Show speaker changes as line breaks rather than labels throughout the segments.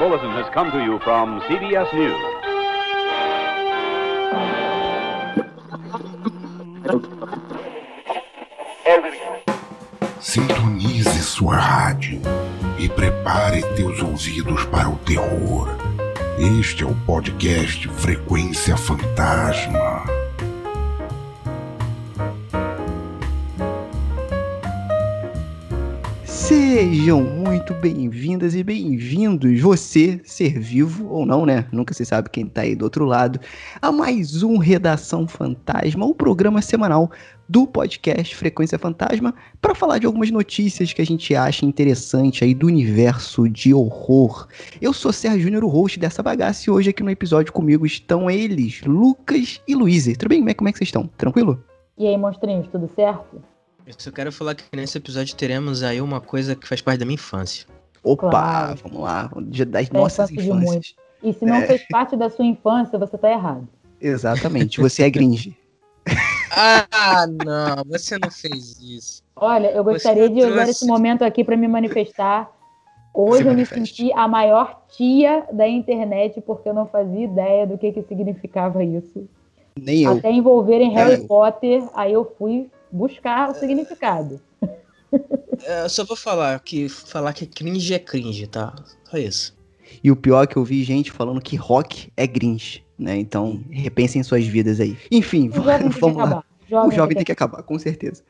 bulletin has come to you from CBS News.
Sintonize sua rádio e prepare teus ouvidos para o terror. Este é o podcast Frequência Fantasma.
Sejam muito bem-vindas e bem-vindos, você, ser vivo ou não, né? Nunca se sabe quem tá aí do outro lado, a mais um Redação Fantasma, o programa semanal do podcast Frequência Fantasma, para falar de algumas notícias que a gente acha interessante aí do universo de horror. Eu sou Sérgio Júnior, o host dessa bagaça, e hoje aqui no episódio comigo estão eles, Lucas e Luísa. Tudo bem? Como é que vocês estão? Tranquilo?
E aí, monstrinhos, tudo certo?
Eu só quero falar que nesse episódio teremos aí uma coisa que faz parte da minha infância.
Opa,
Claro.
vamos lá, dia das
Da
nossas infâncias.
E se não
É.
fez parte da sua infância, você tá errado.
Exatamente, você é gringe.
Ah, não, você não fez isso.
Olha, eu
Você
gostaria de usar
trouxe-
esse momento aqui para me manifestar. Hoje eu me senti a maior tia da internet porque eu não fazia ideia do que, que significava isso.
Nem eu.
Até envolverem Harry
eu.
Potter, aí eu fui buscar o significado.
É, eu só vou falar que falar que cringe é cringe, tá? Só isso.
E o pior é que eu vi gente falando que rock é gringe, né? Então, repensem suas vidas aí. Enfim,
jovem que
vamos lá.
acabar.
O jovem tem que acabar, com certeza.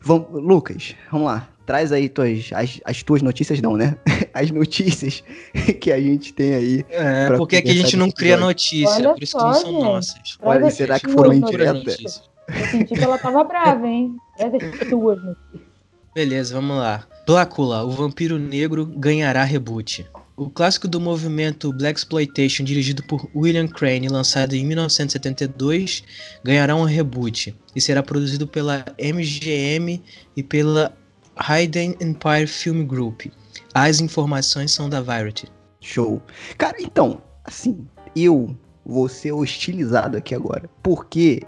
Vamos, Lucas, vamos lá. Traz aí tuas, as, as tuas notícias, não, né? As notícias que a gente tem aí.
É, porque aqui a
conversar
gente não cria notícia,
Olha
por isso que
só,
não são
gente.
nossas.
Olha, será que foram indiretas?
Eu senti que ela tava brava, hein? Traz as suas notícias.
Beleza, vamos lá. Blácula, o vampiro negro, ganhará reboot. O clássico do movimento Black Exploitation, dirigido por William Crane e lançado em 1972, ganhará um reboot e será produzido pela MGM e pela Hayden Empire Film Group. As informações são da Variety.
Show. Cara, então, assim, eu vou ser hostilizado aqui agora. Porque.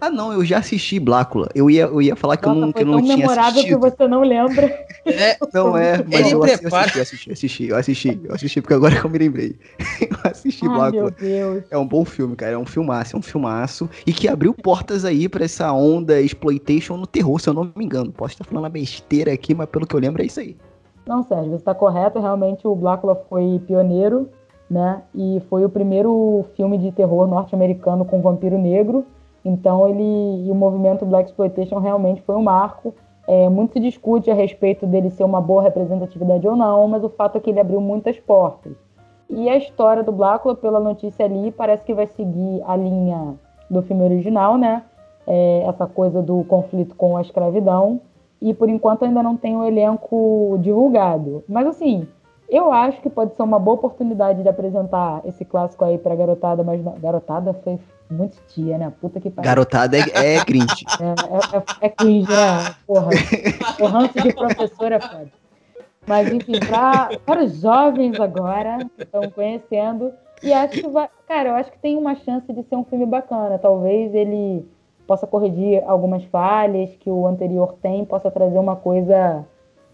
Ah, não, eu já assisti Blácula. Eu ia, eu ia falar que eu
Nossa,
não, que eu não tinha
memorável
assistido.
que você não lembra.
É,
Não é, mas
Ele
eu, eu
prepara-
assisti, eu assisti, eu assisti, eu assisti, eu assisti, porque agora que eu me lembrei. eu assisti
Ai, meu
Blácula.
Deus.
É um bom filme, cara. É um filmaço, é um filmaço. E que abriu portas aí pra essa onda exploitation no terror, se eu não me engano. Posso estar falando uma besteira aqui, mas pelo que eu lembro é isso aí.
Não, Sérgio, você está correto. Realmente o Blácula foi pioneiro, né? E foi o primeiro filme de terror norte-americano com vampiro negro. Então ele e o movimento Black Exploitation realmente foi um marco. É, muito se discute a respeito dele ser uma boa representatividade ou não, mas o fato é que ele abriu muitas portas. E a história do Blácula, pela notícia ali, parece que vai seguir a linha do filme original, né? É, essa coisa do conflito com a escravidão e por enquanto ainda não tem o elenco divulgado. Mas assim, eu acho que pode ser uma boa oportunidade de apresentar esse clássico aí pra garotada, mas não- garotada foi muito tia, né? Puta que pariu.
Garotada é, é cringe.
É, é, é, é cringe, né? Porra. O ranço de professora é foda. Mas, enfim, pra, para os jovens agora, que estão conhecendo, e acho que vai. Cara, eu acho que tem uma chance de ser um filme bacana. Talvez ele possa corrigir algumas falhas que o anterior tem, possa trazer uma coisa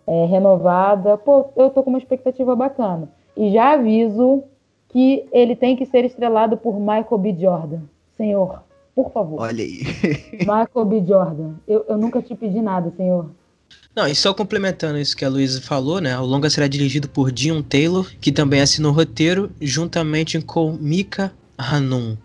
é, renovada. Pô, eu tô com uma expectativa bacana. E já aviso que ele tem que ser estrelado por Michael B. Jordan. Senhor, por favor.
Olha aí.
Michael B. Jordan. Eu, eu nunca te pedi nada, senhor.
Não, e só complementando isso que a Luísa falou, né? O longa será dirigido por Dion Taylor, que também assinou o roteiro, juntamente com Mika Hanum.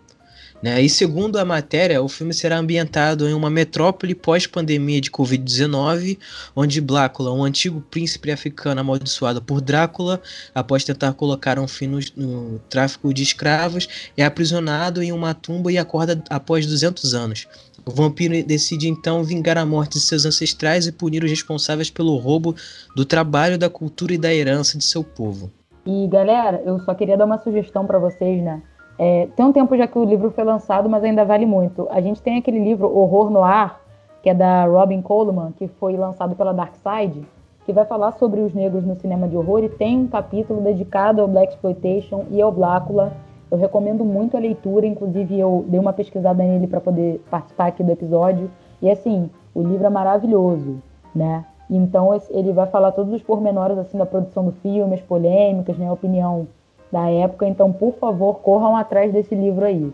Né? E segundo a matéria, o filme será ambientado em uma metrópole pós-pandemia de Covid-19, onde Blácula, um antigo príncipe africano amaldiçoado por Drácula, após tentar colocar um fim no, no tráfico de escravos, é aprisionado em uma tumba e acorda após 200 anos. O vampiro decide então vingar a morte de seus ancestrais e punir os responsáveis pelo roubo do trabalho, da cultura e da herança de seu povo.
E galera, eu só queria dar uma sugestão pra vocês, né? É, tem um tempo já que o livro foi lançado, mas ainda vale muito. A gente tem aquele livro Horror no Ar, que é da Robin Coleman, que foi lançado pela Dark Side, que vai falar sobre os negros no cinema de horror e tem um capítulo dedicado ao Black Exploitation e ao Blácula. Eu recomendo muito a leitura, inclusive eu dei uma pesquisada nele para poder participar aqui do episódio. E assim, o livro é maravilhoso, né? Então ele vai falar todos os pormenores assim da produção do filme, as polêmicas, né, a opinião da época. Então, por favor, corram atrás desse livro aí.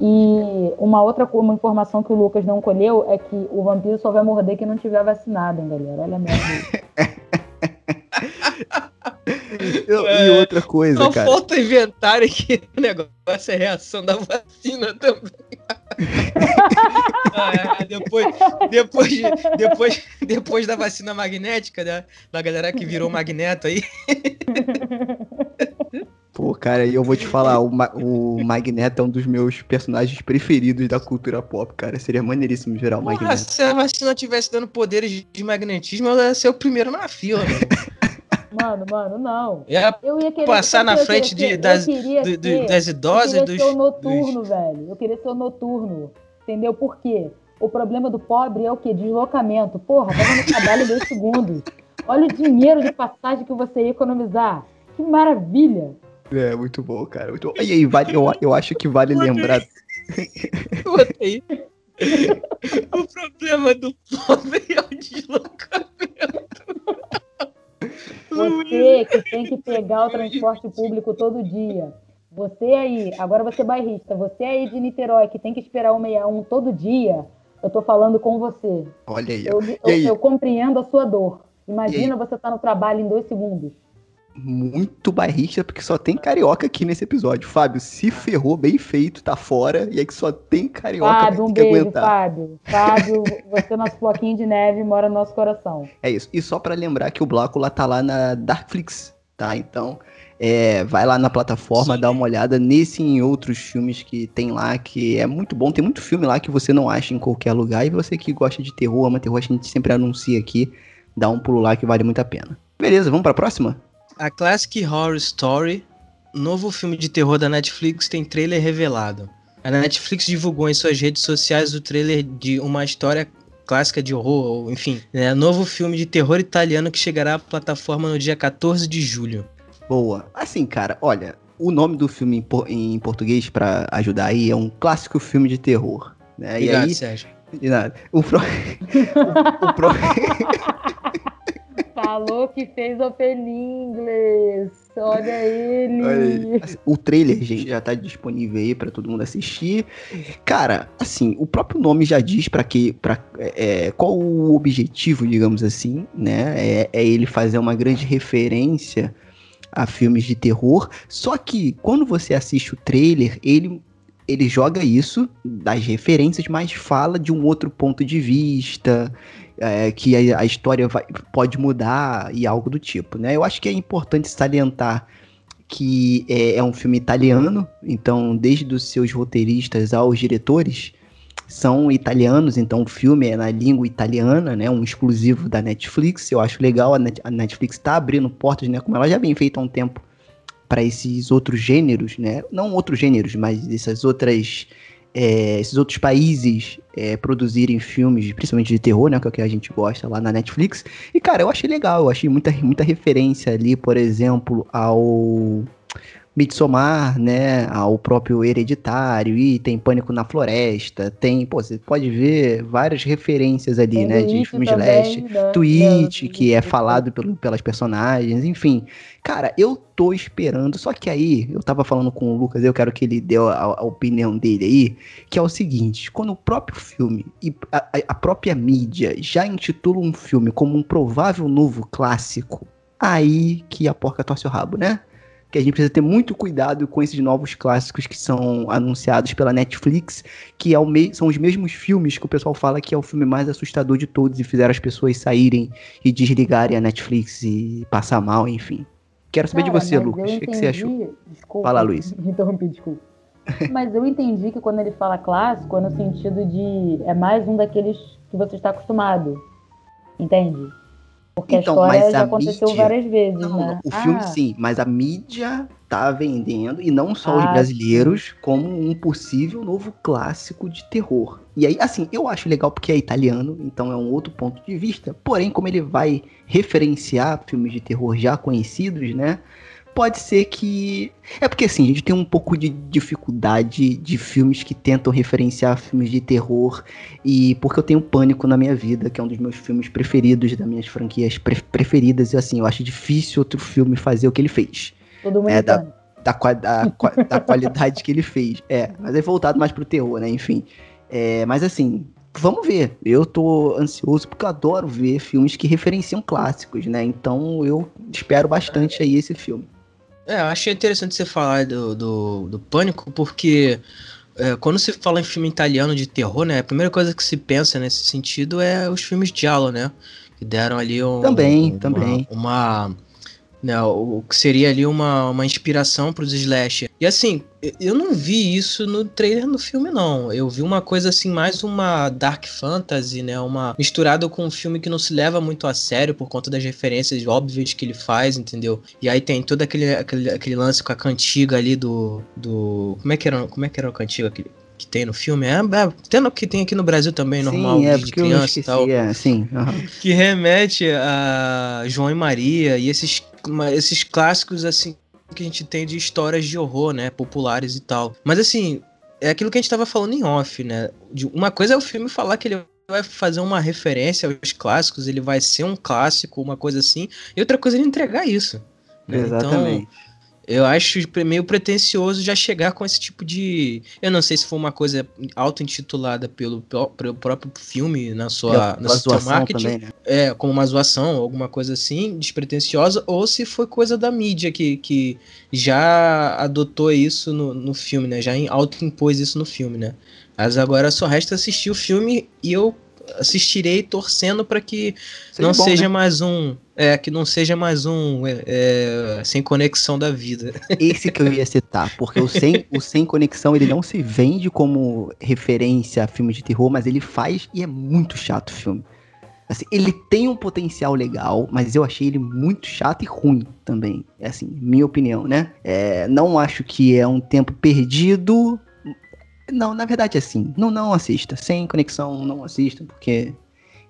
E uma outra uma informação que o Lucas não colheu é que o vampiro só vai morder quem não tiver vacinado, hein, galera? Olha a merda.
e outra coisa,
Só
cara.
falta inventar que o negócio é reação da vacina também. Ah, é, depois, depois, de- depois, depois da vacina magnética, né? Da galera que virou magneto aí.
Pô, cara, e eu vou te falar, o, Ma- o Magneto é um dos meus personagens preferidos da cultura pop, cara. Seria maneiríssimo gerar o
Porra,
Magneto.
se a vacina tivesse dando poderes de magnetismo, eu ia ser o primeiro na fila, mano.
Mano, mano, não.
Ia
Eu ia querer
Passar na frente de-
ser-
das- do- do- das idosas,
eu
dos,
queria ser o noturno,
dos-
velho. Eu queria ser o noturno. Entendeu por quê? O problema do pobre é o quê? Deslocamento. Porra, tava no trabalho dois segundos. Olha o dinheiro de passagem que você ia economizar. Que maravilha.
É, muito bom, cara. Muito bom. E aí, vale, eu, eu acho que vale lembrar.
Botei. o problema do pobre é o deslocamento.
Você que tem que pegar o transporte público todo dia. Você aí, agora você é bairrista, você aí de Niterói que tem que esperar o 61 todo dia, eu tô falando com você.
Olha aí.
Eu, eu,
aí?
eu compreendo a sua dor. Imagina você tá no trabalho em dois segundos.
Muito bairrista, porque só tem carioca aqui nesse episódio. Fábio se ferrou, bem feito, tá fora, e aí que só tem carioca
Fábio, um beijo,
aguentar.
Fábio. Fábio, você é nosso floquinho de neve mora no nosso coração.
É isso. E só pra lembrar que o Blácula tá lá na Darkflix, tá? Então, é, vai lá na plataforma, dá uma olhada nesse e em outros filmes que tem lá, que é muito bom. Tem muito filme lá que você não acha em qualquer lugar. E você que gosta de terror, ama terror, a gente sempre anuncia aqui. Dá um pulo lá que vale muito a pena. Beleza, vamos pra próxima?
A Classic Horror Story, novo filme de terror da Netflix, tem trailer revelado. A Netflix divulgou em suas redes sociais o trailer de uma história clássica de horror, ou, enfim, é novo filme de terror italiano que chegará à plataforma no dia 14 de julho.
Boa. Assim, cara, olha, o nome do filme em, por- em português pra ajudar aí é um clássico filme de terror. Né?
Obrigado,
e aí,
Sérgio.
de nada. O, pro... o, o pro-
Falou que fez open inglês. Olha ele.
Olha O trailer, gente, já tá disponível aí pra todo mundo assistir. Cara, assim, o próprio nome já diz para que, para qual o objetivo, digamos assim, né? É, é ele fazer uma grande referência a filmes de terror. Só que quando você assiste o trailer, ele ele joga isso das referências, mas fala de um outro ponto de vista, é, que a, a história vai- pode mudar e algo do tipo, né? Eu acho que é importante salientar que é, é um filme italiano, então desde os seus roteiristas aos diretores são italianos, então o filme é na língua italiana, né? Um exclusivo da Netflix. Eu acho legal a, Net- a Netflix tá abrindo portas, né? Como ela já vem feita há um tempo para esses outros gêneros, né? Não outros gêneros, mas essas outras é, esses outros países é, produzirem filmes, principalmente de terror, né? Que é o que a gente gosta lá na Netflix. E, cara, eu achei legal, eu achei muita, muita referência ali, por exemplo, ao Midsommar, né? Ao próprio Hereditário, e tem Pânico na Floresta, tem, pô, você pode ver várias referências ali,
Tem
né? De filmes de leste.
né?
Twitch, que é falado pelo- pelas personagens, enfim. Cara, eu tô esperando, só que aí, eu tava falando com o Lucas, eu quero que ele dê a, a opinião dele aí, que é o seguinte, quando o próprio filme e a, a- a própria mídia já intitula um filme como um provável novo clássico, aí que a porca torce o rabo, né? Que a gente precisa ter muito cuidado com esses novos clássicos que são anunciados pela Netflix, que é me- são os mesmos filmes que o pessoal fala que é o filme mais assustador de todos e fizeram as pessoas saírem e desligarem a Netflix e passar mal, enfim. Quero saber de
Cara,
você,
mas
Lucas. O que, que você achou?
Desculpa.
Fala, Luiz.
Interrompi, desculpa. Mas eu entendi que quando ele fala clássico é no sentido de. É mais um daqueles que você está acostumado. Entende? Porque
Então,
a história
mas
já
a
aconteceu
mídia-
várias vezes,
Não,
né?
o filme
Ah,
sim, mas a mídia tá vendendo, e não só os
Ah,
brasileiros, como um possível novo clássico de terror. E aí, assim, eu acho legal porque é italiano, então é um outro ponto de vista. Porém, como ele vai referenciar filmes de terror já conhecidos, né? Pode ser que. É porque assim, a gente tem um pouco de dificuldade de filmes que tentam referenciar filmes de terror. E porque eu tenho Pânico na minha vida, que é um dos meus filmes preferidos, das minhas franquias pre- preferidas. E assim, eu acho difícil outro filme fazer o que ele fez.
Todo mundo
é da-
entende.
da, da, da qualidade que ele fez. É, mas é voltado mais pro terror, né? Enfim. É, mas assim, vamos ver. Eu tô ansioso porque eu adoro ver filmes que referenciam clássicos, né? Então eu espero bastante aí esse filme.
É, eu achei interessante você falar do, do, do Pânico, porque é, quando se fala em filme italiano de terror, né? A primeira coisa que se pensa nesse sentido é os filmes de Giallo, né? Que deram ali um,
também,
uma,
também.
uma né, o que seria ali uma, uma inspiração para os slasher. E assim, eu não vi isso no trailer do filme, não. Eu vi uma coisa assim, mais uma dark fantasy, né? Uma misturada com um filme que não se leva muito a sério por conta das referências óbvias que ele faz, entendeu? E aí tem todo aquele, aquele, aquele lance com a cantiga ali do. do como é que era, como é que era a cantiga aquele, que tem no filme. É, é tendo que tem aqui no Brasil também, normal,
sim, é,
de criança esqueci, e tal.
É, sim,
uhum. Que remete a João e Maria e esses esses clássicos, assim, que a gente tem de histórias de horror, né? Populares e tal. Mas, assim, é aquilo que a gente tava falando em off, né? De, uma coisa é o filme falar que ele vai fazer uma referência aos clássicos, ele vai ser um clássico, uma coisa assim. E outra coisa é ele entregar isso. Né?
Exatamente.
Então, eu acho meio pretencioso já chegar com esse tipo de. Eu não sei se foi uma coisa auto-intitulada pelo, pelo próprio filme na sua, na sua marketing. Também, né? É, como uma zoação, alguma coisa assim, despretensiosa, ou se foi coisa da mídia que, que já adotou isso no, no filme, né? Já auto-impôs isso no filme, né? Mas agora só resta assistir o filme e eu assistirei torcendo para que seja não bom, seja né? mais um é que não seja mais um é, é, sem conexão da vida.
Esse que eu ia citar, porque o sem, o sem conexão ele não se vende como referência a filme de terror, mas ele faz e é muito chato o filme. Assim, ele tem um potencial legal, mas eu achei ele muito chato e ruim também. É assim, minha opinião, né? É, não acho que é um tempo perdido, não, na verdade, é assim. Não, não assista. Sem conexão, não assista, porque.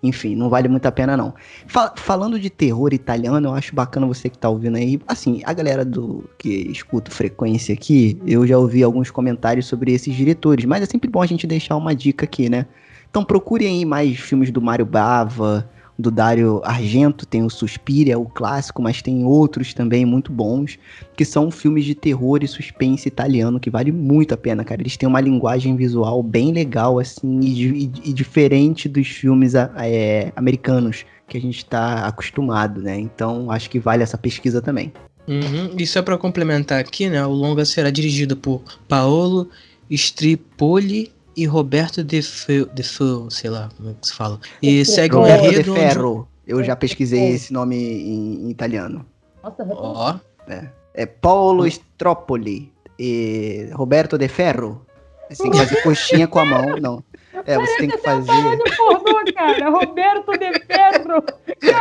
Enfim, não vale muito a pena, não. Fal falando de terror italiano, eu acho bacana você que tá ouvindo aí. Assim, a galera do que escuta frequência aqui, eu já ouvi alguns comentários sobre esses diretores, mas é sempre bom a gente deixar uma dica aqui, né? Então procurem aí mais filmes do Mário Bava, do Dario Argento, tem o Suspiria, o clássico, mas tem outros também muito bons, que são filmes de terror e suspense italiano, que vale muito a pena, cara. Eles têm uma linguagem visual bem legal, assim, e, e, e diferente dos filmes é, americanos que a gente está acostumado, né? Então, acho que vale essa pesquisa também.
Uhum. E só para complementar aqui, né? O longa será dirigido por Paolo Stripoli e Roberto Defoe, Defoe, sei lá como é que se fala. E segue
o enredo. De Ferro. Eu já pesquisei esse nome em, em italiano.
Nossa, Ó.
É. é Paulo Stropoli e Roberto De Ferro. Você tem que fazer coxinha com a mão, não. É, você tem que fazer.
Pornô, cara. Roberto De Ferro.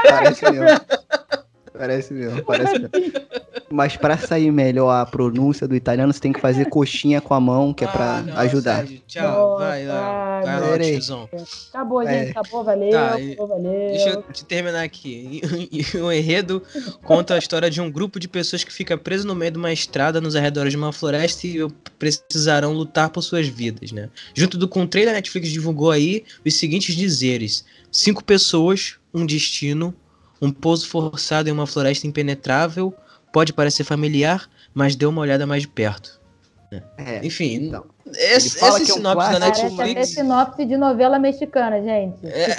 Parece mesmo. Parece mesmo, parece mesmo. Mas para sair melhor a pronúncia do italiano, você tem que fazer coxinha com a mão, que é para ah, ajudar.
Sérgio, tchau, vai lá. Vai lá, tiozão.
Acabou, gente, é. acabou, valeu, tá, acabou, valeu.
Deixa eu te terminar aqui. O enredo conta a história de um grupo de pessoas que fica preso no meio de uma estrada nos arredores de uma floresta e precisarão lutar por suas vidas, né? Junto do com o trailer, a Netflix divulgou aí os seguintes dizeres: cinco pessoas, um destino, um pouso forçado em uma floresta impenetrável pode parecer familiar, mas dê uma olhada mais de perto. É, Enfim, então, esse, esse
é sinopse um da Netflix. Parece sinopse de novela mexicana, gente. É.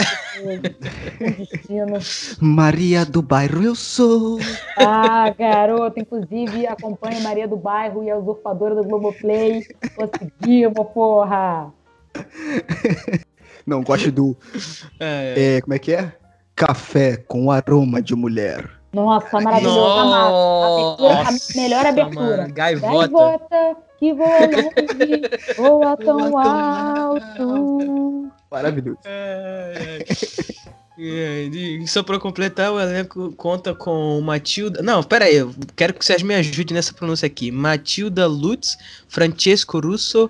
Maria do Bairro, eu sou.
Ah, garoto, inclusive acompanha Maria do Bairro e a usurpadora do Globoplay. Conseguimos, porra!
Não, gosto do. É, é. É, como é que é? Café com aroma de mulher.
Nossa, maravilhoso, Nossa, a melhor abertura. Mano,
gaivota. gaivota
que voa longe, voa tão alto.
Maravilhoso. É,
é. Só pra completar, o elenco conta com Matilda. Não, pera aí, eu quero que vocês me ajudem nessa pronúncia aqui. Matilda Lutz, Francesco Russo,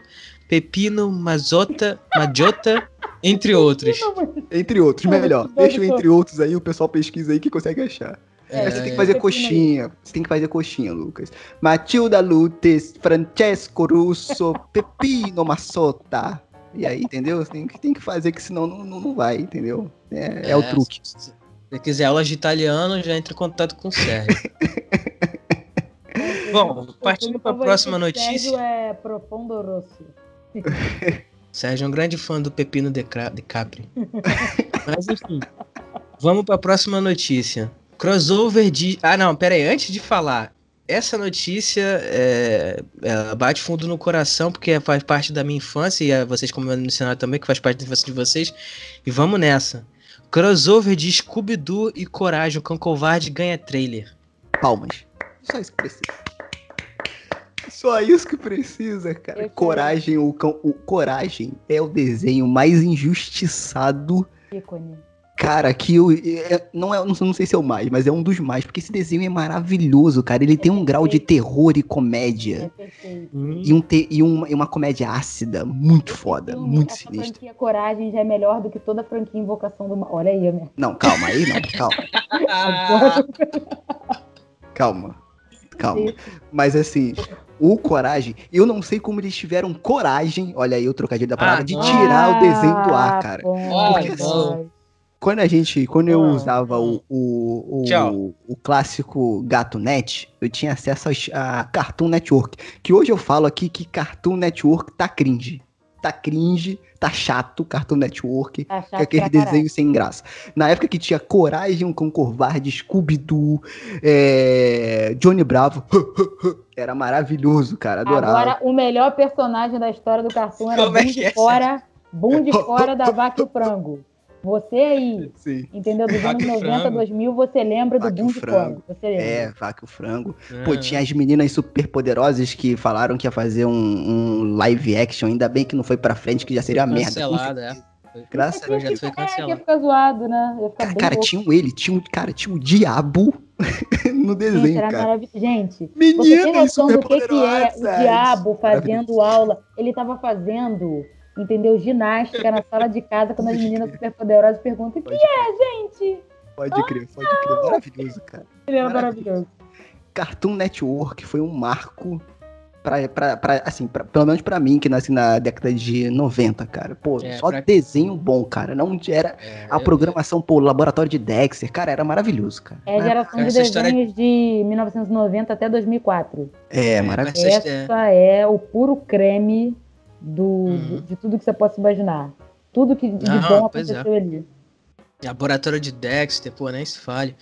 Pepino Mazota, Majota, entre outros.
Entre outros, melhor. Deixa o entre outros aí, o pessoal pesquisa aí que consegue achar. É, você tem que fazer coxinha. Você tem que fazer coxinha, Lucas. Matilda Lutes, Francesco Russo, Pepino Massota. E aí, entendeu? Tem que, tem que fazer, que senão não, não, não vai, entendeu? É, é, é o truque.
Se você quiser aulas de italiano, já entra em contato com o Sérgio. Bom, partindo para a próxima
notícia.
notícia.
Sérgio é Profundo Rosso.
Sérgio é um grande fã do Pepino de, Cra- de Capri. Mas enfim. Vamos para a próxima notícia. Crossover de. Ah, não, pera aí. Antes de falar, essa notícia é, ela bate fundo no coração, porque faz parte da minha infância, e é vocês, como mencionaram também, que faz parte da infância de vocês. E vamos nessa. Crossover de Scooby-Doo e Coragem, o Cão Covarde ganha trailer.
Palmas. Só isso que precisa. Só isso que precisa, cara.
Eu
Coragem, o, cão, o Coragem é o desenho mais injustiçado,
Ícone.
cara, que eu. é- não, é, não, não sei se é o mais, mas é um dos mais, porque esse desenho é maravilhoso, cara. Ele tem um grau de terror e
É
comédia.
perfeito.
E, um te, e, uma, e uma comédia ácida, muito foda,
Filme,
muito
essa
sinistra.
franquia Coragem já é melhor do que toda a franquia Invocação do Mal. Olha aí, minha.
Não, calma aí, não, calma, calma. Calma. Mas assim, o Coragem, eu não sei como eles tiveram coragem, olha aí o trocadilho da palavra,
Ah,
de tirar o desenho do ar, cara.
bom,
Porque
bom.
Quando a gente, quando eu usava o, o, o, o clássico Gato Net, eu tinha acesso aos- a Cartoon Network. Que hoje eu falo aqui que Cartoon Network tá cringe. Tá cringe, tá chato Cartoon Network.
Tá chato
Que é aquele desenho sem graça. Na época que tinha Coragem, um Cão Covarde, Scooby-Doo, é, Johnny Bravo, era maravilhoso, cara, adorava.
Agora, o melhor personagem da história do cartoon era
Como é
Boom
que
de
é,
Fora, Boom de Fora da Vaca e o Frango. Você aí,
Sim.
entendeu? Dos
Vaca
anos
e
90,
Frango.
2000, você lembra do
Vaca e
Boom
o
de
Frango.
Você lembra?
É, vaca o frango. Pô,
Ah.
tinha as meninas super poderosas que falaram que ia fazer um, um live action, ainda bem que não foi pra frente, que já seria uma merda.
Cancelado, é.
Graças
a Deus. já foi
É, que ia
cancelado.
ficar zoado, né? Ia ficar bem
Cara,
louco.
tinha um ele, tinha um, cara, tinha um diabo no
Gente,
desenho,
era
cara.
maravilhoso. Gente, você tem
Meninas
noção do que, que é o diabo fazendo aula? Ele tava fazendo, entendeu? Ginástica na sala de casa quando as meninas superpoderosas perguntam: o que é, gente?
Pode crer, pode crer. Maravilhoso, cara.
Ele era
Maravilhoso.
maravilhoso.
Cartoon Network foi um marco pra, pra, pra assim, pra- pelo menos pra mim, que nasci na década de 90, cara. Pô,
É,
só
pra-
desenho bom, cara. Não era
É,
a
eu-
programação, pô, laboratório de Dexter, cara, era maravilhoso, cara.
É a geração de
Essa história-
desenhos de 1990 até 2004.
É, maravilhoso.
Essa- é.
Essa é o puro creme do,
Uhum.
do- de tudo que você possa imaginar. Tudo que de
Ah,
bom
é.
aconteceu ali.
Laboratório de Dexter, pô, nem se fale.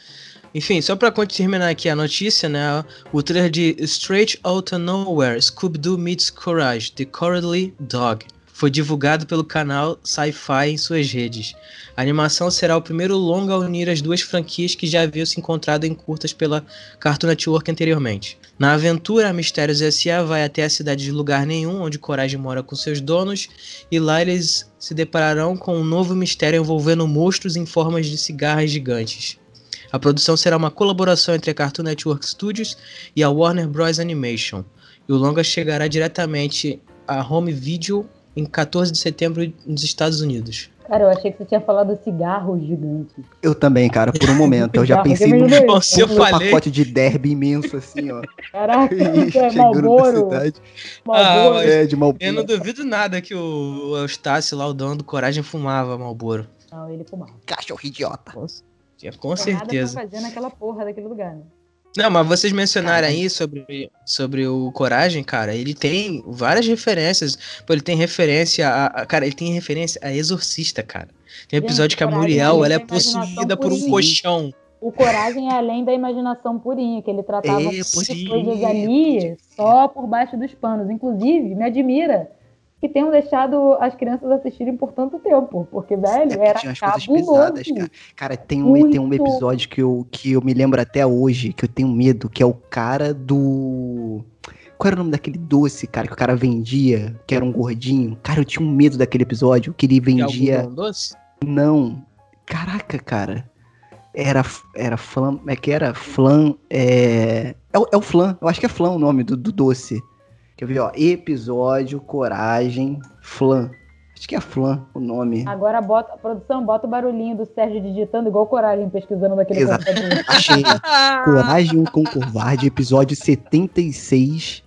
Enfim, só pra terminar aqui a notícia, né? O trailer de Straight Outta Nowhere, Scooby-Doo Meets Courage, The Cowardly Dog, foi divulgado pelo canal Sci-Fi em suas redes. A animação será o primeiro longa a unir as duas franquias que já haviam se encontrado em curtas pela Cartoon Network anteriormente. Na aventura, Mistérios S.A. vai até a cidade de lugar nenhum, onde Coragem mora com seus donos, e lá eles se depararão com um novo mistério envolvendo monstros em formas de cigarras gigantes. A produção será uma colaboração entre a Cartoon Network Studios e a Warner Bros. Animation. E o longa chegará diretamente a home video em 14 de setembro nos Estados Unidos.
Cara, eu achei que você tinha falado cigarro gigante.
Eu também, cara, por um momento. Eu já pensei
que
num
é
Bom, se eu falei-
pacote de derby imenso, assim, ó.
Caraca, é
Chegando na
Malboro.
cidade.
Malboro.
Ah,
É, de
Eu
Malboro.
não duvido nada que o, Eustácio lá, o dono do Coragem, fumava Malboro.
Não, ele fumava.
Cachorro idiota.
Com, com
Tem
certeza.
Nada pra fazer naquela porra daquele lugar, né?
Não, mas vocês mencionaram aí sobre, sobre o Coragem, cara, ele tem várias referências. Pô, ele tem referência a, a- Cara, ele tem referência a Exorcista, cara. Tem um
Gente,
episódio que a
Coragem
Muriel,
é
ela é possuída por um colchão.
O Coragem é além da imaginação purinha, que ele tratava
É,
coisas ali só por baixo dos panos. Inclusive, me admira que tenham deixado as crianças assistirem por tanto tempo, porque, velho,
É,
era
tinha as coisas pesadas, cara. Cara, tem um, tem um episódio que eu, que eu me lembro até hoje, que eu tenho medo, que é o cara do. Qual era o nome daquele doce, cara, que o cara vendia, que era um gordinho? Cara, eu tinha um medo daquele episódio, que ele
E
vendia.
algodão doce?
Não. Caraca, cara. Era, era flan. É que era flan. É, é, o- é o flan. Eu acho que é flan o nome do, do doce. Quer ver, ó? Episódio, coragem, flan. Acho que é flan o nome.
Agora bota, produção, bota o barulhinho do Sérgio digitando igual Coragem pesquisando daquele
Exato. Achei. Coragem com Covarde, episódio 76.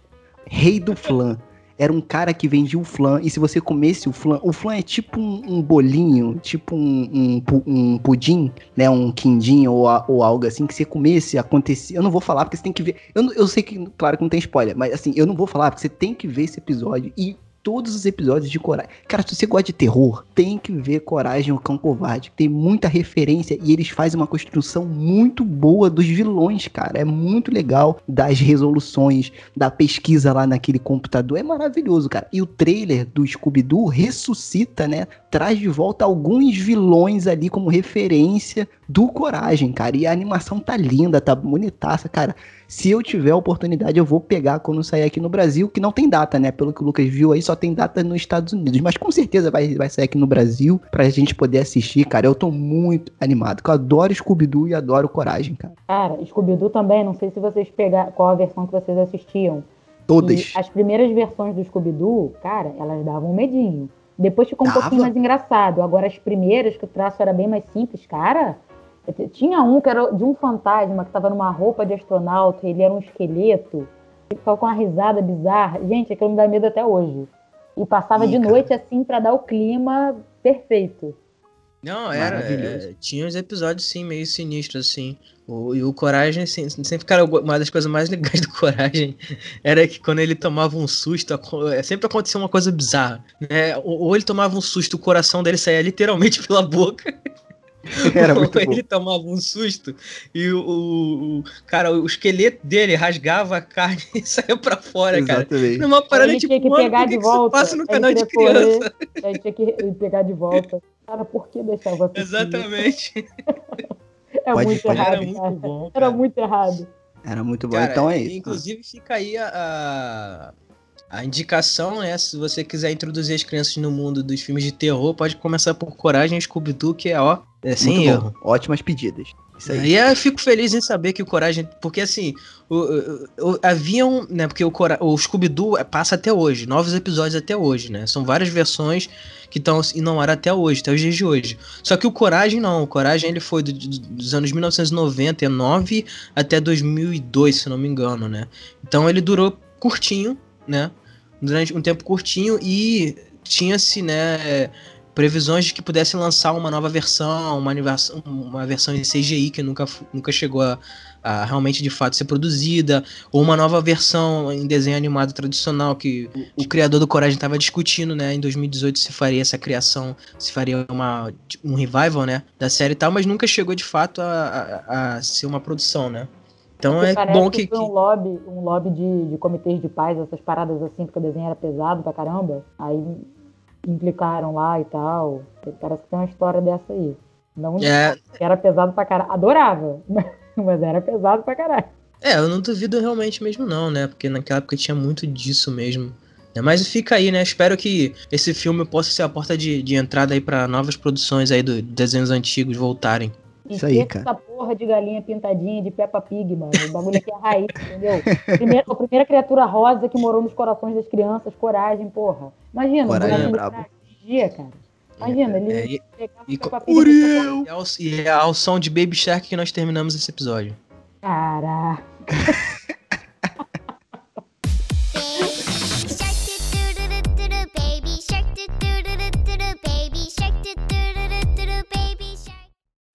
Rei do Flan. Era um cara que vendia o flan, e se você comesse o flan, o flan é tipo um, um bolinho, tipo um, um, um, pudim, né, um quindim ou, ou algo assim, que você comesse, acontecia, eu não vou falar porque você tem que ver, eu, eu sei que, claro que não tem spoiler, mas assim, eu não vou falar porque você tem que ver esse episódio, e todos os episódios de Coragem. Cara, se você gosta de terror, tem que ver Coragem, o Cão Covarde. Tem muita referência e eles fazem uma construção muito boa dos vilões, cara. É muito legal das resoluções, da pesquisa lá naquele computador. É maravilhoso, cara. E o trailer do Scooby-Doo ressuscita, né? Traz de volta alguns vilões ali como referência do Coragem, cara. E a animação tá linda, tá bonitaça, cara. Se eu tiver a oportunidade, eu vou pegar quando sair aqui no Brasil, que não tem data, né? Pelo que o Lucas viu aí, só tem data nos Estados Unidos. Mas com certeza vai, vai sair aqui no Brasil pra gente poder assistir, cara. Eu tô muito animado, eu adoro Scooby-Doo e adoro Coragem, cara.
Cara, Scooby-Doo também, não sei se vocês pegaram qual a versão que vocês assistiam.
Todas.
E as primeiras versões do Scooby-Doo, cara, elas davam um medinho. Depois ficou um Dava. pouquinho mais engraçado. Agora, as primeiras, que o traço era bem mais simples, cara, tinha um que era de um fantasma que estava numa roupa de astronauta, ele era um esqueleto, ele ficava com uma risada bizarra. Gente, aquilo me dá medo até hoje. E passava Ih, de noite cara. assim para dar o clima perfeito.
Não, era. É, tinha uns episódios, sim, meio sinistros, assim. O, e o Coragem, assim, sempre, cara, uma das coisas mais legais do Coragem era que quando ele tomava um susto, é, sempre acontecia uma coisa bizarra. Né? Ou, ou ele tomava um susto, o coração dele saía literalmente pela boca. Era muito ele tomava um susto e o, o, o, cara, o esqueleto dele rasgava a carne e saía pra fora, Exatamente. cara.
Numa parada tipo, tinha que pegar de volta.
Passa no canal de criança.
a gente tinha que pegar de volta. Cara, por que deixava
assim? Exatamente.
é pode, muito pode. errado. Era muito bom. Cara. Era muito errado.
Era muito bom. Cara, então é isso.
Inclusive, fica aí a, a indicação é, se você quiser introduzir as crianças no mundo dos filmes de terror, pode começar por Coragem Scooby-Doo, que é, ó, é sem erro.
Ótimas pedidas.
Isso aí. E eu fico feliz em saber que o Coragem. Porque assim, o, o, o haviam. Né, porque o, o Scooby-Doo passa até hoje, novos episódios até hoje, né? São várias versões que estão e não era até hoje, até os dias de hoje. Só que o Coragem não, o Coragem ele foi do, dos anos 1999 até 2002, se não me engano, né? Então ele durou curtinho, né? Durante um tempo curtinho e tinha-se, né, previsões de que pudesse lançar uma nova versão, uma, uma versão em CGI que nunca, nunca chegou a, a, realmente de fato ser produzida, ou uma nova versão em desenho animado tradicional que o, o criador do Coragem estava discutindo, né, em 2018 se faria essa criação, se faria uma, um revival, né, da série e tal, mas nunca chegou de fato a, a, a ser uma produção, né. Então porque é bom que.
que... um lobby, um lobby de, de comitês de paz, essas paradas assim, porque o desenho era pesado pra caramba. Aí implicaram lá e tal. Parece que tem uma história dessa aí. Não é... era pesado pra caralho. Adorava, mas era pesado pra caralho.
É, eu não duvido realmente mesmo não, né? Porque naquela época tinha muito disso mesmo. É, mas fica aí, né? Espero que esse filme possa ser a porta de, de entrada aí para novas produções aí dos desenhos antigos voltarem.
Isso aí, cara.
essa porra de galinha pintadinha de Peppa Pig, mano. O bagulho aqui é raiz, entendeu? Primeira, a primeira criatura rosa que morou nos corações das crianças, coragem, porra. Imagina,
coragem é brabo.
dia, cara. Imagina, ele é, e,
e, e, e é ao som de Baby Shark que nós terminamos esse episódio.
Caraca.